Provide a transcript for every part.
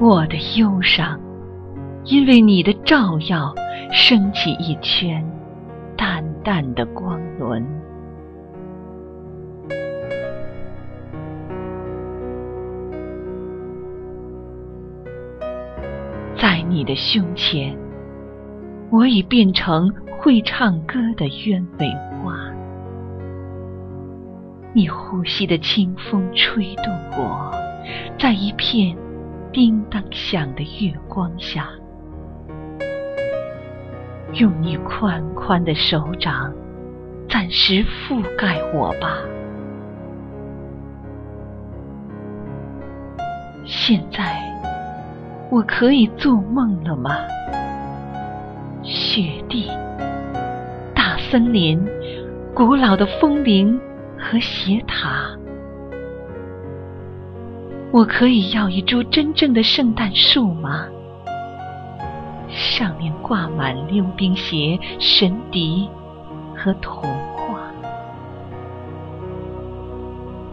我的忧伤，因为你的照耀，升起一圈淡淡的光轮。在你的胸前，我已变成会唱歌的鸢尾花。你呼吸的清风吹动我，在一片叮当响的月光下，用你宽宽的手掌暂时覆盖我吧。现在。我可以做梦了吗？雪地、大森林、古老的风铃和斜塔，我可以要一株真正的圣诞树吗？上面挂满溜冰鞋、神笛和童话，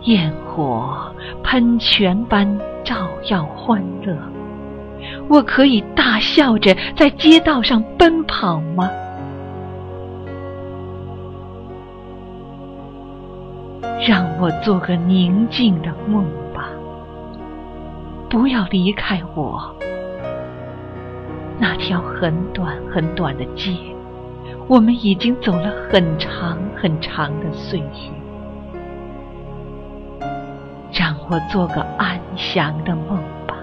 焰火喷泉般照耀欢乐。我可以大笑着在街道上奔跑吗？让我做个宁静的梦，不要离开我。那条很短很短的街，我们已经走了很长很长的岁月。让我做个安详的梦吧。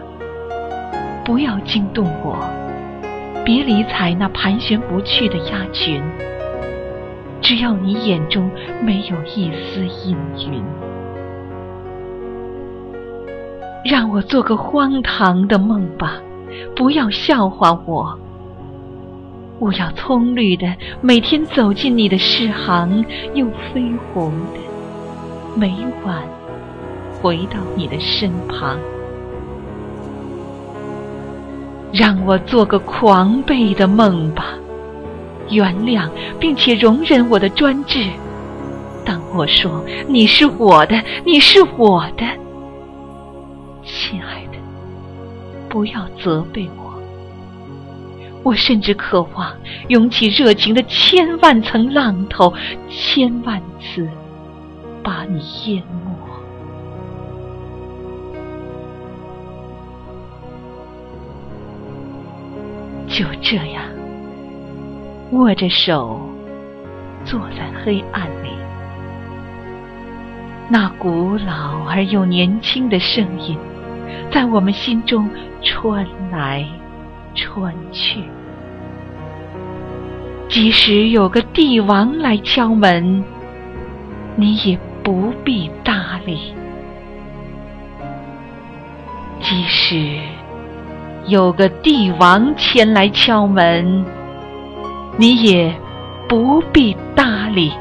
不要惊动我，别理睬那盘旋不去的鸭群。只要你眼中没有一丝阴云，让我做个荒唐的梦吧，不要笑话我。我要葱绿的每天走进你的诗行，又绯红的每晚回到你的身旁。让我做个狂悖的梦吧，原谅并且容忍我的专制。当我说你是我的，你是我的，亲爱的，不要责备我。我甚至渴望涌起热情的千万层浪头，千万次把你淹没。就这样，握着手，坐在黑暗里，那古老而又年轻的声音，在我们心中穿来穿去。即使有个帝王来敲门，你也不必搭理；即使……有个帝王前来敲门，你也不必搭理。